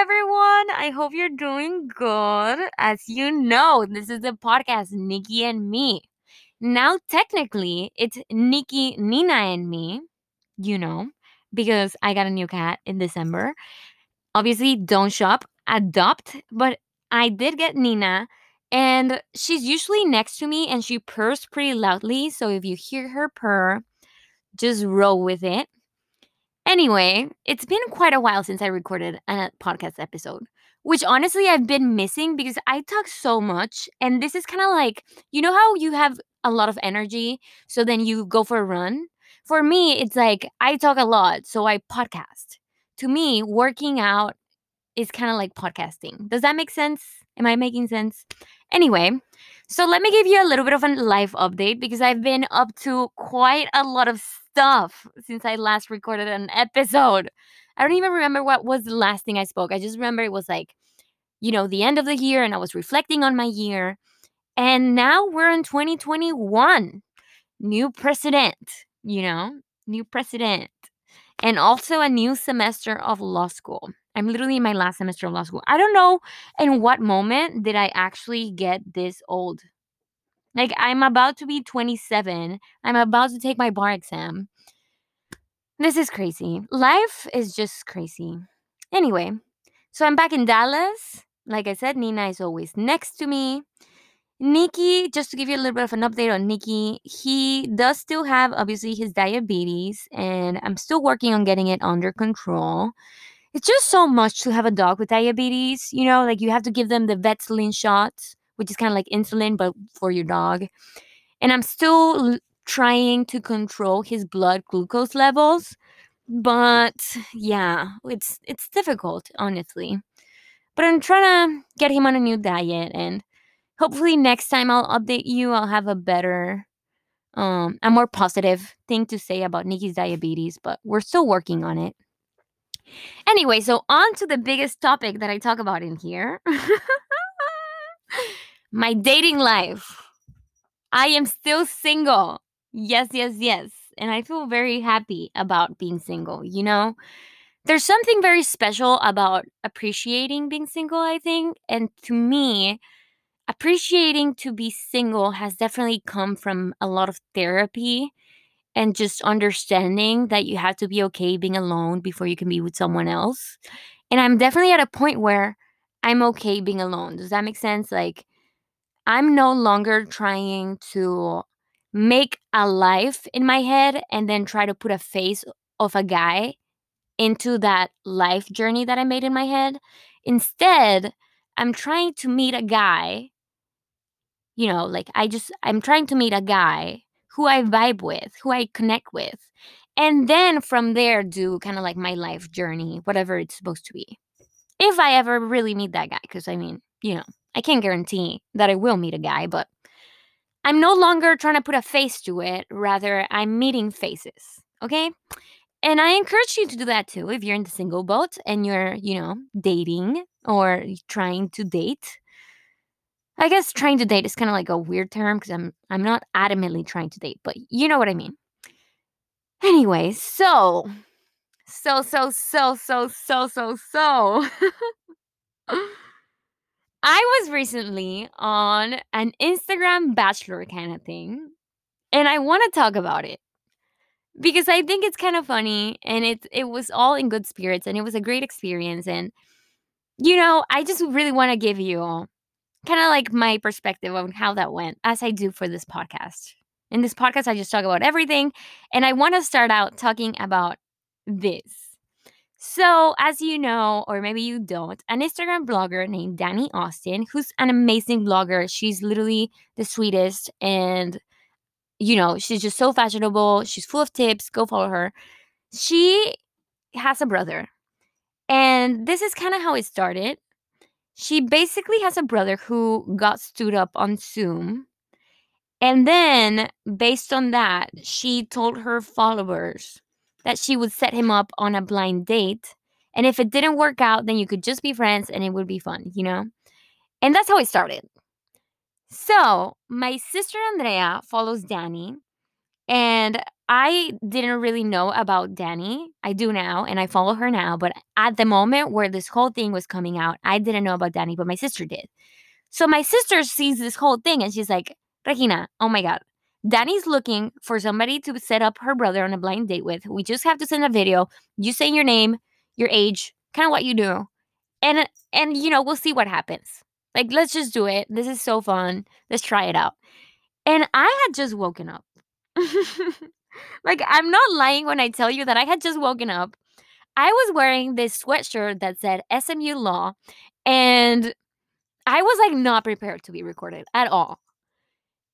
everyone. I hope you're doing good. As you know, this is the podcast Nikki and me. Now, technically, it's Nikki, Nina, and me, you know, because I got a new cat in December. Obviously, don't shop, adopt, but I did get Nina, and she's usually next to me and she purrs pretty loudly. So if you hear her purr, just roll with it. Anyway, it's been quite a while since I recorded a uh, podcast episode, which honestly I've been missing because I talk so much. And this is kind of like, you know, how you have a lot of energy, so then you go for a run? For me, it's like I talk a lot, so I podcast. To me, working out is kind of like podcasting. Does that make sense? Am I making sense? Anyway, so let me give you a little bit of a life update because I've been up to quite a lot of stuff since I last recorded an episode. I don't even remember what was the last thing I spoke. I just remember it was like, you know, the end of the year and I was reflecting on my year. And now we're in 2021. New president, you know, new president. And also a new semester of law school. I'm literally in my last semester of law school. I don't know in what moment did I actually get this old. Like I'm about to be 27. I'm about to take my bar exam. This is crazy. Life is just crazy. Anyway, so I'm back in Dallas. Like I said, Nina is always next to me. Nikki, just to give you a little bit of an update on Nikki, he does still have obviously his diabetes, and I'm still working on getting it under control. It's just so much to have a dog with diabetes, you know, like you have to give them the Vetsulin shots, which is kind of like insulin, but for your dog. And I'm still trying to control his blood glucose levels, but yeah, it's it's difficult, honestly. But I'm trying to get him on a new diet and hopefully next time I'll update you, I'll have a better um a more positive thing to say about Nikki's diabetes, but we're still working on it. Anyway, so on to the biggest topic that I talk about in here. My dating life. I am still single. Yes, yes, yes. And I feel very happy about being single, you know? There's something very special about appreciating being single, I think. And to me, appreciating to be single has definitely come from a lot of therapy and just understanding that you have to be okay being alone before you can be with someone else. And I'm definitely at a point where I'm okay being alone. Does that make sense? Like, I'm no longer trying to make a life in my head and then try to put a face of a guy into that life journey that I made in my head. Instead, I'm trying to meet a guy, you know, like I just, I'm trying to meet a guy who I vibe with, who I connect with. And then from there, do kind of like my life journey, whatever it's supposed to be. If I ever really meet that guy, because I mean, you know, I can't guarantee that I will meet a guy, but I'm no longer trying to put a face to it. Rather, I'm meeting faces. Okay. And I encourage you to do that too if you're in the single boat and you're, you know, dating or trying to date. I guess trying to date is kind of like a weird term because I'm I'm not adamantly trying to date, but you know what I mean. Anyway, so so so so so so so so I was recently on an Instagram bachelor kind of thing, and I want to talk about it because I think it's kind of funny and it it was all in good spirits and it was a great experience and you know, I just really want to give you kind of like my perspective on how that went, as I do for this podcast. In this podcast, I just talk about everything. And I want to start out talking about this. So, as you know, or maybe you don't, an Instagram blogger named Dani Austin, who's an amazing blogger. She's literally the sweetest. And, you know, she's just so fashionable. She's full of tips. Go follow her. She has a brother. And this is kind of how it started she basically has a brother who got stood up on Zoom. And then, based on that, she told her followers that she would set him up on a blind date. And if it didn't work out, then you could just be friends and it would be fun, you know? And that's how it started. So, my sister Andrea follows Dani. And I didn't really know about Dani. I do now, and I follow her now. But at the moment where this whole thing was coming out, I didn't know about Dani, but my sister did. So my sister sees this whole thing and she's like, Regina, oh my God, Dani's looking for somebody to set up her brother on a blind date with. We just have to send a video. You say your name, your age, kind of what you do. And and you know, we'll see what happens. Like let's just do it. This is so fun. Let's try it out. And I had just woken up. like I'm not lying when I tell you that I had just woken up. I was wearing this sweatshirt that said SMU Law and I was like not prepared to be recorded at all.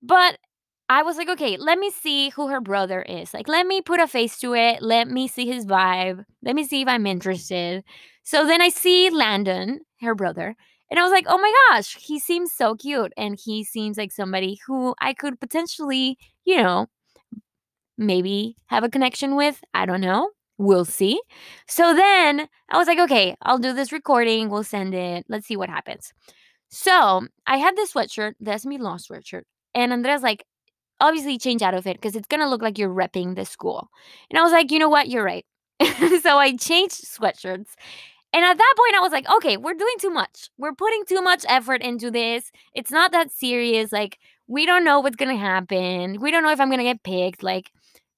But I was like, okay, let me see who her brother is. Like, let me put a face to it. Let me see his vibe. Let me see if I'm interested. So then I see Landon, her brother, and I was like, oh my gosh, he seems so cute. And he seems like somebody who I could potentially, you know, maybe have a connection with. I don't know. We'll see. So then I was like, okay, I'll do this recording. We'll send it. Let's see what happens. So I had this sweatshirt, the SMU Law sweatshirt. And Andrea's like, obviously change out of it because it's gonna look like you're repping the school. And I was like, you know what, you're right. so I changed sweatshirts. And at that point, I was like, okay, we're doing too much. We're putting too much effort into this. It's not that serious. Like, we don't know what's gonna happen. We don't know if I'm gonna get picked. Like,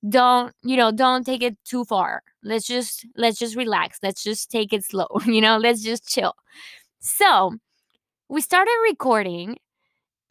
don't, you know, don't take it too far. Let's just let's just relax. Let's just take it slow. You know, let's just chill. So we started recording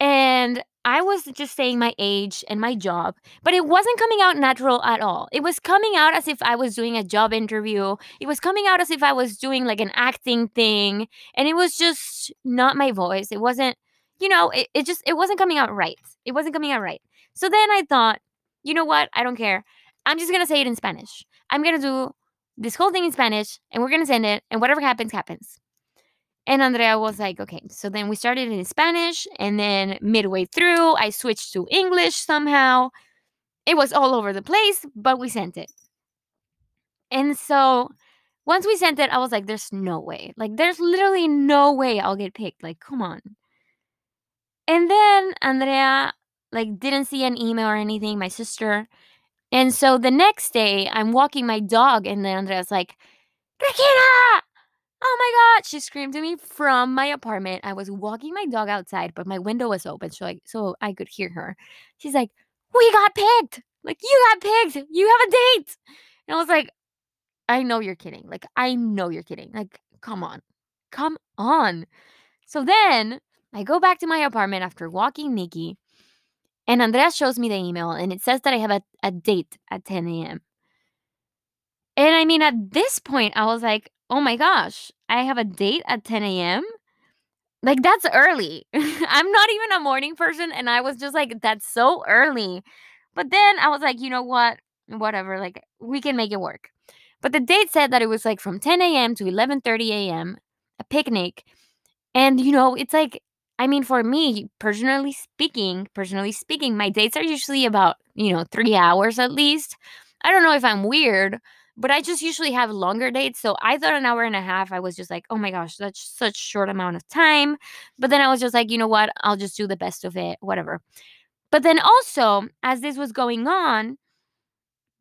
and I was just saying my age and my job, but it wasn't coming out natural at all. It was coming out as if I was doing a job interview. It was coming out as if I was doing like an acting thing. And it was just not my voice. It wasn't, you know, it, it just, it wasn't coming out right. It wasn't coming out right. So then I thought, you know what? I don't care. I'm just going to say it in Spanish. I'm going to do this whole thing in Spanish and we're going to send it. And whatever happens, happens. And Andrea was like, okay. So then we started in Spanish. And then midway through, I switched to English somehow. It was all over the place, but we sent it. And so once we sent it, I was like, there's no way. Like, there's literally no way I'll get picked. Like, come on. And then Andrea, like, didn't see an email or anything, my sister. And so the next day, I'm walking my dog, and then Andrea's like, Regina, Oh my god, she screamed to me from my apartment. I was walking my dog outside, but my window was open, so I so I could hear her. She's like, "We got picked. Like you got picked. You have a date." And I was like, "I know you're kidding. Like I know you're kidding. Like come on. Come on." So then, I go back to my apartment after walking Nikki, and Andrea shows me the email and it says that I have a, a date at 10 a.m. And I mean, at this point, I was like, oh my gosh, I have a date at 10 a.m. Like, that's early. I'm not even a morning person. And I was just like, that's so early. But then I was like, you know what? Whatever. Like, we can make it work. But the date said that it was like from 10 a.m. to 11:30 a.m. a picnic. And you know, it's like I mean, for me, personally speaking, personally speaking, my dates are usually about, you know, 3 hours at least. I don't know if I'm weird, but I just usually have longer dates. So I thought an hour and a half, I was just like, oh my gosh, that's such short amount of time. But then I was just like, you know what? I'll just do the best of it, whatever. But then also, as this was going on,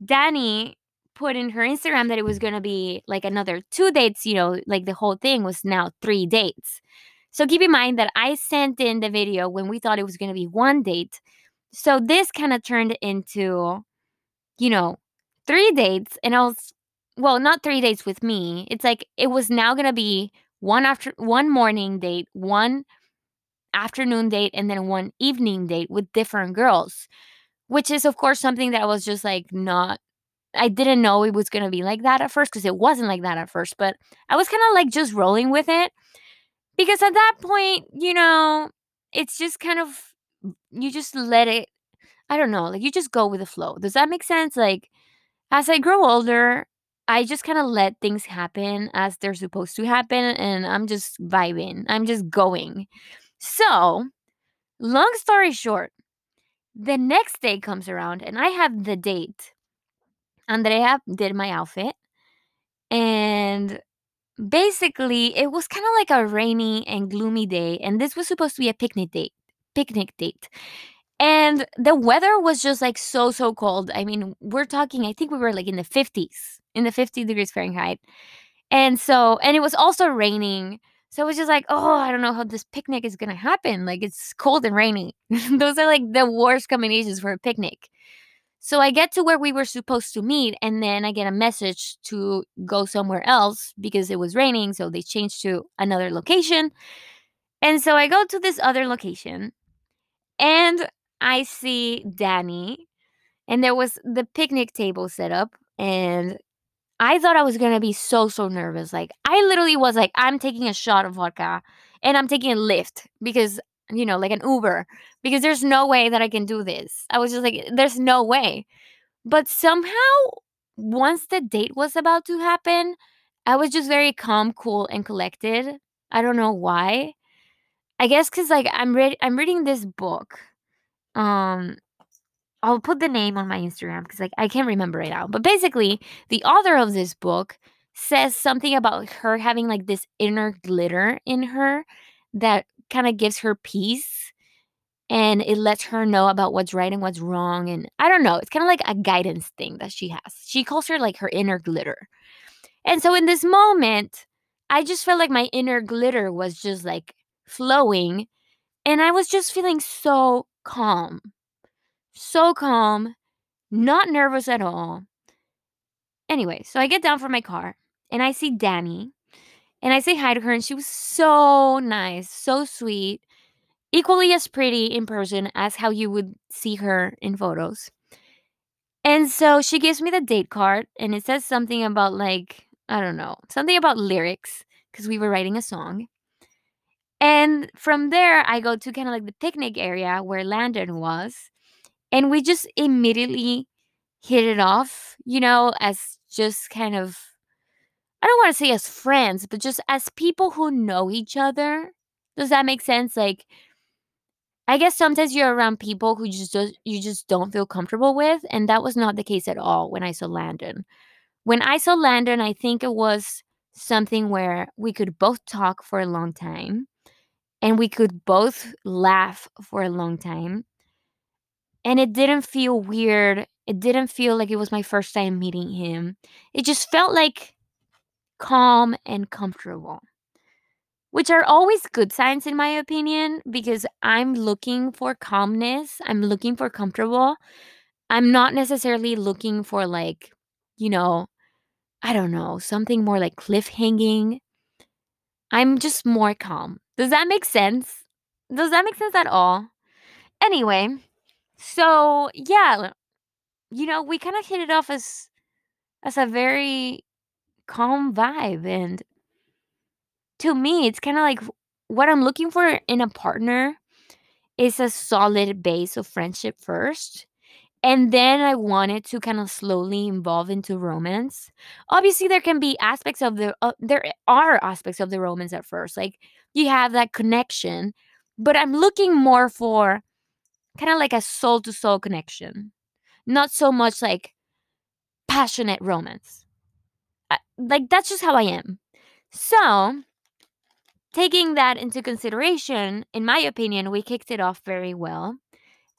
Dani put in her Instagram that it was going to be like another two dates, you know, like the whole thing was now three dates. So keep in mind that I sent in the video when we thought it was going to be one date. So this kind of turned into, you know, three dates and I was well, not three dates with me. It's like it was now gonna be one after one morning date, one afternoon date, and then one evening date with different girls. Which is of course something that I was just like not I didn't know it was gonna be like that at first because it wasn't like that at first, but I was kind of like just rolling with it. Because at that point, you know, it's just kind of you just let it I don't know, like you just go with the flow. Does that make sense? Like as I grow older, I just kind of let things happen as they're supposed to happen, and I'm just vibing. I'm just going. So, long story short, the next day comes around and I have the date. Andrea did my outfit, and basically, it was kind of like a rainy and gloomy day, and this was supposed to be a picnic date. Picnic date. And the weather was just like so, so cold. I mean, we're talking, I think we were like in the 50s, in the 50 degrees Fahrenheit. And so, and it was also raining. So it was just like, oh, I don't know how this picnic is going to happen. Like it's cold and rainy. Those are like the worst combinations for a picnic. So I get to where we were supposed to meet, and then I get a message to go somewhere else because it was raining. So they changed to another location. And so I go to this other location, and I see Dani, and there was the picnic table set up, and I thought I was gonna be so so nervous. Like I literally was like, I'm taking a shot of vodka, and I'm taking a Lyft because you know, like an Uber, because there's no way that I can do this. I was just like, there's no way. But somehow, once the date was about to happen, I was just very calm, cool, and collected. I don't know why. I guess because like I'm read I'm reading this book. Um, I'll put the name on my Instagram because like I can't remember it now. But basically, the author of this book says something about her having like this inner glitter in her that kind of gives her peace and it lets her know about what's right and what's wrong and I don't know, it's kind of like a guidance thing that she has. She calls her like her inner glitter. And so in this moment, I just felt like my inner glitter was just like flowing and I was just feeling so calm. So calm, not nervous at all. Anyway, so I get down from my car and I see Dani and I say hi to her and she was so nice, so sweet, equally as pretty in person as how you would see her in photos. And so she gives me the date card and it says something about like I don't know, something about lyrics because we were writing a song. And from there, I go to kind of like the picnic area where Landon was. And we just immediately hit it off, you know, as just kind of, I don't want to say as friends, but just as people who know each other. Does that make sense? Like, I guess sometimes you're around people who just don't, you just don't feel comfortable with, and that was not the case at all when I saw Landon. When I saw Landon, I think it was something where we could both talk for a long time and we could both laugh for a long time. And it didn't feel weird. It didn't feel like it was my first time meeting him. It just felt like calm and comfortable, which are always good signs, in my opinion, because I'm looking for calmness. I'm looking for comfortable. I'm not necessarily looking for, like, you know, I don't know, something more like cliffhanging. I'm just more calm. Does that make sense? Does that make sense at all? Anyway, so yeah, you know, we kind of hit it off as as a very calm vibe and to me, it's kind of like what I'm looking for in a partner is a solid base of friendship first. And then I wanted to kind of slowly evolve into romance. Obviously, there can be aspects of the, uh, there are aspects of the romance at first. Like you have that connection, but I'm looking more for kind of like a soul to soul connection, not so much like passionate romance. I, like that's just how I am. So, taking that into consideration, in my opinion, we kicked it off very well.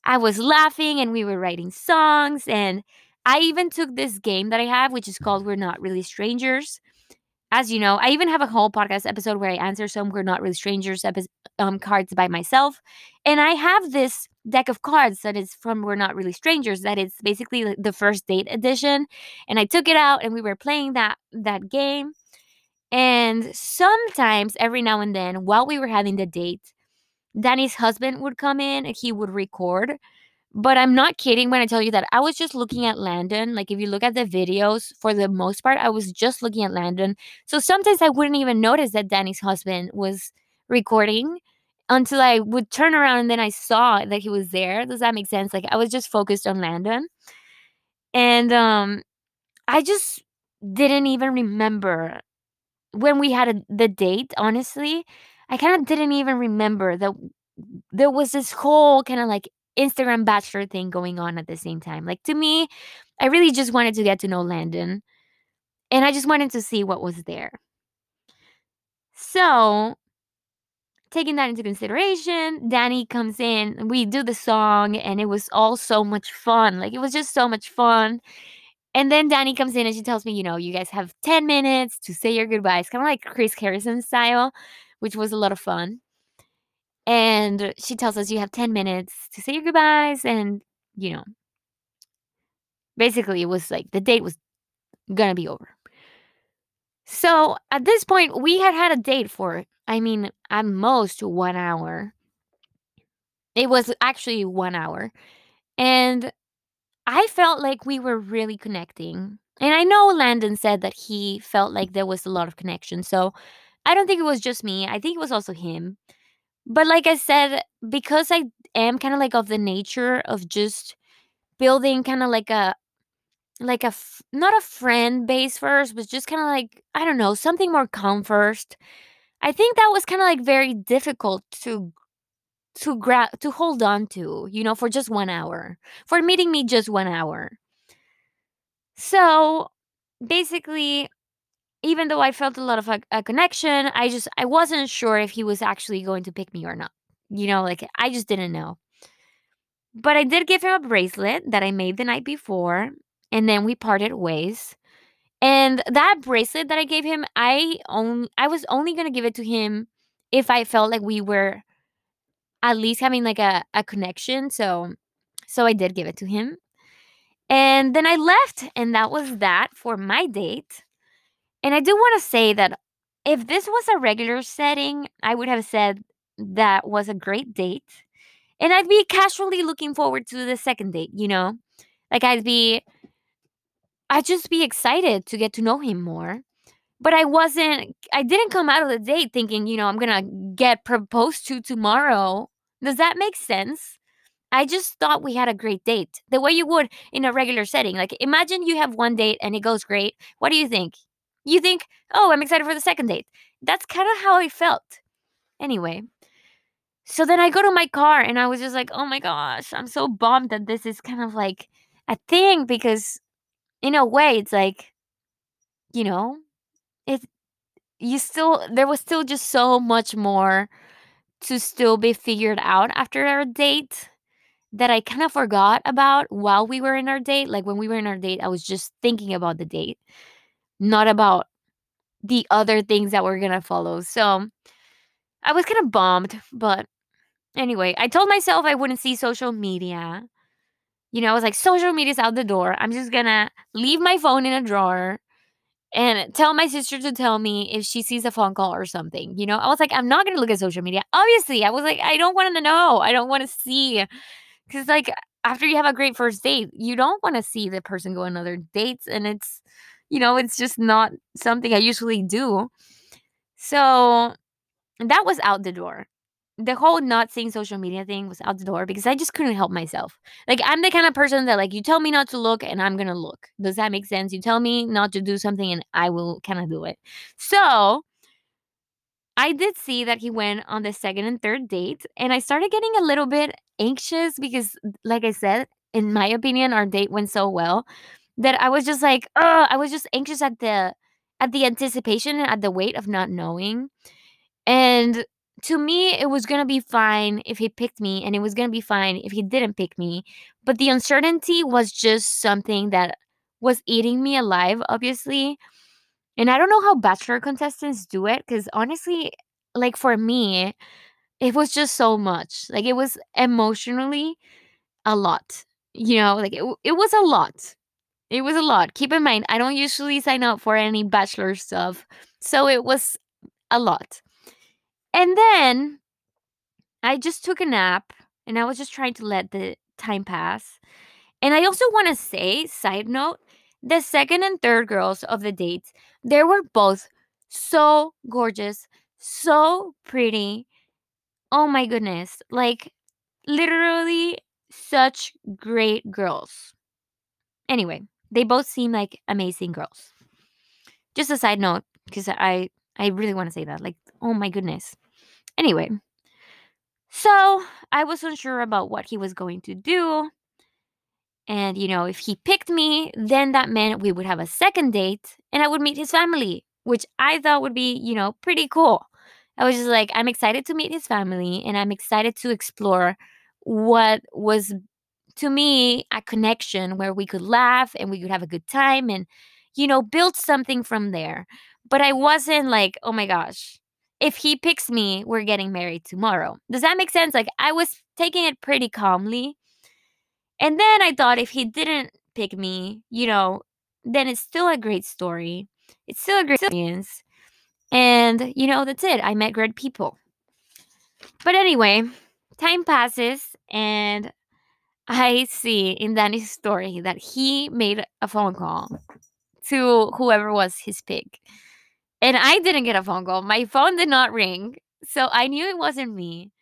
I was laughing and we were writing songs. And I even took this game that I have, which is called We're Not Really Strangers. As you know, I even have a whole podcast episode where I answer some We're Not Really Strangers epi- um, cards by myself. And I have this deck of cards that is from We're Not Really Strangers, that is basically the first date edition. And I took it out and we were playing that that game. And sometimes, every now and then, while we were having the date, Dani's husband would come in and he would record. But I'm not kidding when I tell you that I was just looking at Landon. Like, if you look at the videos, for the most part, I was just looking at Landon. So sometimes I wouldn't even notice that Dani's husband was recording until I would turn around and then I saw that he was there. Does that make sense? Like, I was just focused on Landon. And um, I just didn't even remember when we had a, the date, honestly. I kind of didn't even remember that there was this whole kind of like Instagram bachelor thing going on at the same time. Like to me, I really just wanted to get to know Landon and I just wanted to see what was there. So, taking that into consideration, Dani comes in, we do the song, and it was all so much fun. Like, it was just so much fun. And then Dani comes in and she tells me, you know, you guys have 10 minutes to say your goodbyes, kind of like Chris Harrison style, which was a lot of fun. And she tells us you have 10 minutes to say your goodbyes. And, you know, basically it was like the date was gonna be over. So at this point, we had had a date for, I mean, at most one hour. It was actually one hour. And I felt like we were really connecting. And I know Landon said that he felt like there was a lot of connection. So I don't think it was just me. I think it was also him. But like I said, because I am kind of like of the nature of just building kind of like a like a f- not a friend base first, but just kind of like I don't know, something more calm first. I think that was kind of like very difficult to to grab to hold on to, you know, for just 1 hour. For meeting me just 1 hour. So, basically even though I felt a lot of a, a connection, I just I wasn't sure if he was actually going to pick me or not. You know, like I just didn't know. But I did give him a bracelet that I made the night before, and then we parted ways. And that bracelet that I gave him, I only I was only gonna give it to him if I felt like we were at least having like a, a connection. So so I did give it to him. And then I left, and that was that for my date. And I do want to say that if this was a regular setting, I would have said that was a great date. And I'd be casually looking forward to the second date, you know? Like I'd be I'd just be excited to get to know him more. But I wasn't I didn't come out of the date thinking, you know, I'm going to get proposed to tomorrow. Does that make sense? I just thought we had a great date. The way you would in a regular setting. Like imagine you have one date and it goes great. What do you think? You think, "Oh, I'm excited for the second date." That's kind of how I felt. Anyway, so then I go to my car and I was just like, "Oh my gosh, I'm so bummed that this is kind of like a thing because in a way it's like you know, it you still there was still just so much more to still be figured out after our date that I kind of forgot about while we were in our date. Like when we were in our date, I was just thinking about the date, not about the other things that were gonna follow. So I was kind of bummed, but anyway, I told myself I wouldn't see social media. You know, I was like, social media's out the door. I'm just gonna leave my phone in a drawer and tell my sister to tell me if she sees a phone call or something. You know, I was like, I'm not gonna look at social media. Obviously, I was like, I don't want to know. I don't want to see. Cause like after you have a great first date, you don't want to see the person go on other dates. And it's, you know, it's just not something I usually do. So that was out the door. The whole not seeing social media thing was out the door because I just couldn't help myself. Like I'm the kind of person that like you tell me not to look and I'm gonna look. Does that make sense? You tell me not to do something and I will kind of do it. So I did see that he went on the second and third date, and I started getting a little bit anxious because, like I said, in my opinion, our date went so well that I was just like, oh, I was just anxious at the at the anticipation and at the weight of not knowing. And to me, it was gonna be fine if he picked me, and it was gonna be fine if he didn't pick me. But the uncertainty was just something that was eating me alive, obviously. And I don't know how bachelor contestants do it because honestly, like for me, it was just so much. Like it was emotionally a lot. You know, like it, it was a lot. It was a lot. Keep in mind, I don't usually sign up for any bachelor stuff. So it was a lot. And then I just took a nap and I was just trying to let the time pass. And I also want to say, side note, the second and third girls of the dates, they were both so gorgeous, so pretty. Oh my goodness. Like literally such great girls. Anyway, they both seem like amazing girls. Just a side note because I I really want to say that. Like, oh my goodness. Anyway, so I was unsure about what he was going to do. And, you know, if he picked me, then that meant we would have a second date and I would meet his family, which I thought would be, you know, pretty cool. I was just like, I'm excited to meet his family and I'm excited to explore what was to me a connection where we could laugh and we could have a good time and, you know, build something from there. But I wasn't like, oh my gosh, if he picks me, we're getting married tomorrow. Does that make sense? Like, I was taking it pretty calmly. And then I thought if he didn't pick me, you know, then it's still a great story. It's still a great experience. And, you know, that's it. I met great people. But anyway, time passes and I see in Dani's story that he made a phone call to whoever was his pick. And I didn't get a phone call. My phone did not ring. So I knew it wasn't me.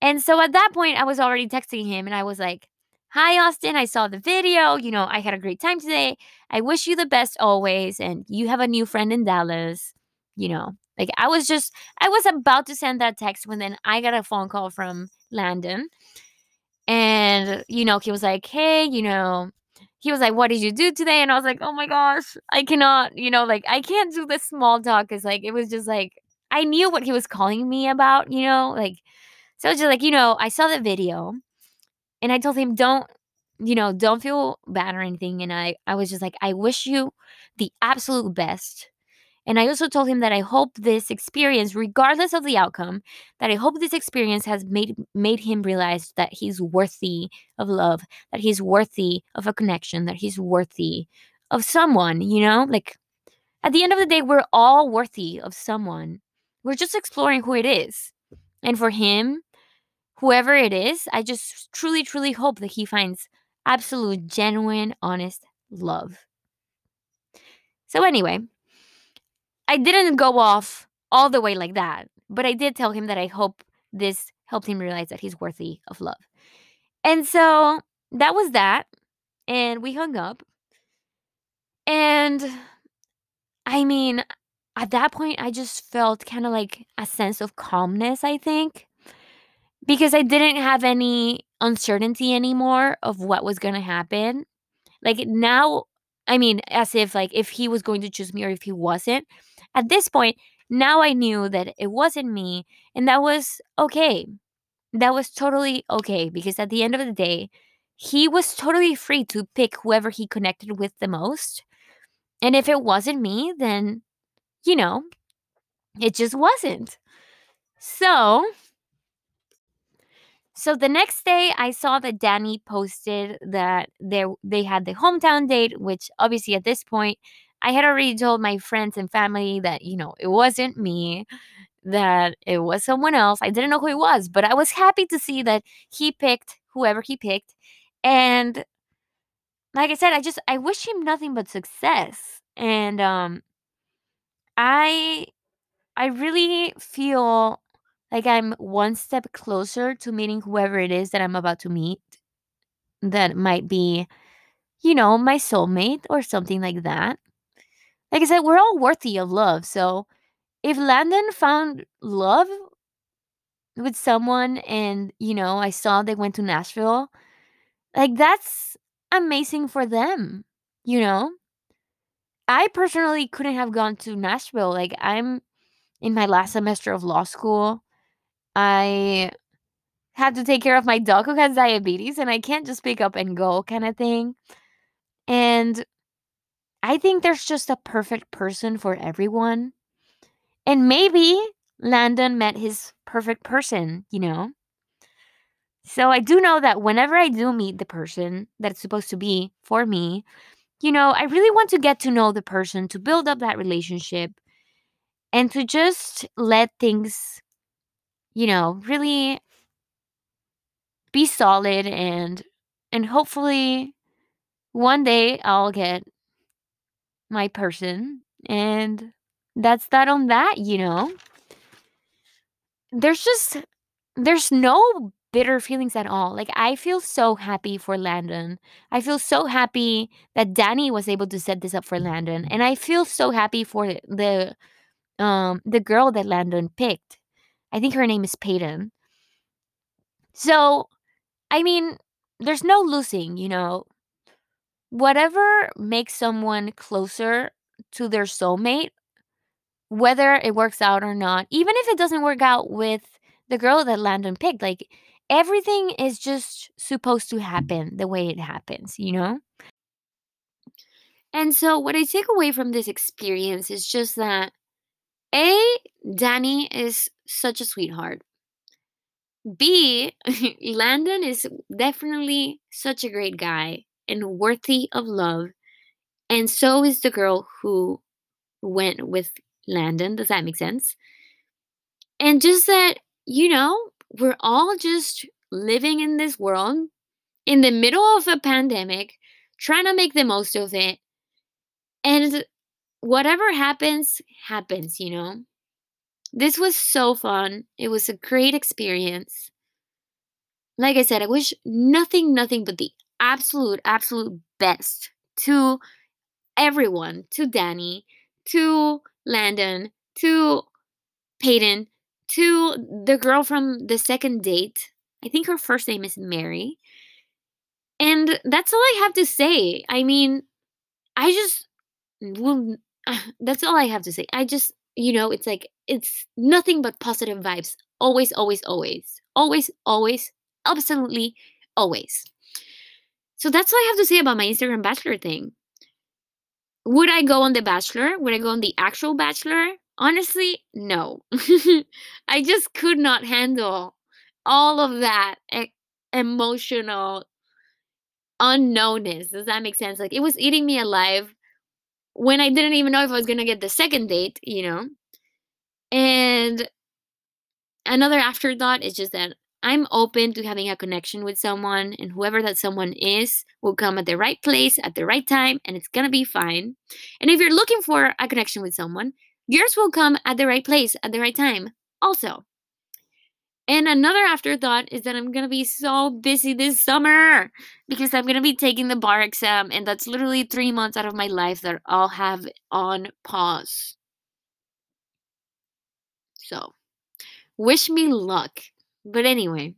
And so at that point, I was already texting him and I was like, Hi, Austin. I saw the video. You know, I had a great time today. I wish you the best always. And you have a new friend in Dallas. You know, like I was just, I was about to send that text when then I got a phone call from Landon. And, you know, he was like, Hey, you know, he was like, What did you do today? And I was like, Oh my gosh, I cannot, you know, like I can't do this small talk because, like, it was just like, I knew what he was calling me about, you know, like, so just like, you know, I saw the video and I told him, Don't, you know, don't feel bad or anything. And I, I was just like, I wish you the absolute best. And I also told him that I hope this experience, regardless of the outcome, that I hope this experience has made made him realize that he's worthy of love, that he's worthy of a connection, that he's worthy of someone, you know? Like at the end of the day, we're all worthy of someone. We're just exploring who it is. And for him, whoever it is, I just truly, truly hope that he finds absolute, genuine, honest love. So, anyway, I didn't go off all the way like that, but I did tell him that I hope this helped him realize that he's worthy of love. And so that was that. And we hung up. And I mean, at that point, I just felt kind of like a sense of calmness, I think, because I didn't have any uncertainty anymore of what was going to happen. Like now, I mean, as if like if he was going to choose me or if he wasn't, at this point, now I knew that it wasn't me, and that was okay. That was totally okay because at the end of the day, he was totally free to pick whoever he connected with the most. And if it wasn't me, then, you know, it just wasn't. So, so the next day I saw that Dani posted that they they had the hometown date, which obviously at this point I had already told my friends and family that, you know, it wasn't me, that it was someone else. I didn't know who it was, but I was happy to see that he picked whoever he picked. And like I said, I just I wish him nothing but success. And um I I really feel like I'm one step closer to meeting whoever it is that I'm about to meet. That might be, you know, my soulmate or something like that like I said, we're all worthy of love. So if Landon found love with someone and, you know, I saw they went to Nashville, like that's amazing for them, you know? I personally couldn't have gone to Nashville. Like I'm in my last semester of law school. I had to take care of my dog who has diabetes and I can't just pick up and go kind of thing. And I think there's just a perfect person for everyone. And maybe Landon met his perfect person, you know? So I do know that whenever I do meet the person that's supposed to be for me, you know, I really want to get to know the person, to build up that relationship, and to just let things, you know, really be solid and and hopefully one day I'll get my person. And that's that on that, you know. There's just there's no bitter feelings at all. Like I feel so happy for Landon. I feel so happy that Dani was able to set this up for Landon. And I feel so happy for the um the girl that Landon picked. I think her name is Peyton. So, I mean, there's no losing, you know whatever makes someone closer to their soulmate whether it works out or not, even if it doesn't work out with the girl that Landon picked, like everything is just supposed to happen the way it happens, you know? And so, what I take away from this experience is just that A, Dani is such a sweetheart. B, Landon is definitely such a great guy and worthy of love. And so is the girl who went with Landon. Does that make sense? And just that, you know, we're all just living in this world in the middle of a pandemic, trying to make the most of it. And whatever happens, happens, you know? This was so fun. It was a great experience. Like I said, I wish nothing, nothing but the absolute, absolute best to everyone, to Dani, to Landon, to Peyton, to the girl from the second date. I think her first name is Mary. And that's all I have to say. I mean, I just well, that's all I have to say. I just, you know, it's like it's nothing but positive vibes. Always, always, always. Always, always, absolutely always. So that's all I have to say about my Instagram bachelor thing. Would I go on The Bachelor? Would I go on the actual Bachelor? Honestly, no. I just could not handle all of that e- emotional unknownness. Does that make sense? Like it was eating me alive when I didn't even know if I was going to get the second date, you know? And another afterthought is just that I'm open to having a connection with someone, and whoever that someone is will come at the right place at the right time, and it's gonna be fine. And if you're looking for a connection with someone, yours will come at the right place at the right time, also. And another afterthought is that I'm gonna be so busy this summer because I'm gonna be taking the bar exam, and that's literally three months out of my life that I'll have on pause. So, wish me luck. But anyway,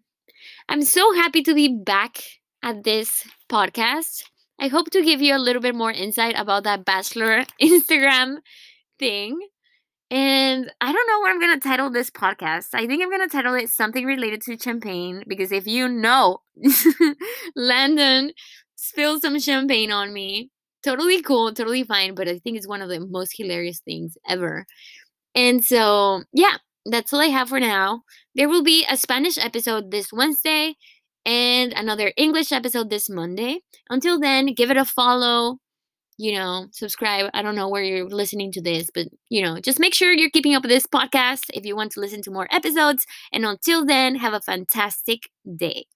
I'm so happy to be back at this podcast. I hope to give you a little bit more insight about that Bachelor Instagram thing. And I don't know what I'm going to title this podcast. I think I'm going to title it something related to champagne because if you know, Landon spilled some champagne on me. Totally cool, totally fine, but I think it's one of the most hilarious things ever. And so, yeah, that's all I have for now. There will be a Spanish episode this Wednesday and another English episode this Monday. Until then, give it a follow, you know, subscribe. I don't know where you're listening to this, but you know, just make sure you're keeping up with this podcast if you want to listen to more episodes. And until then, have a fantastic day.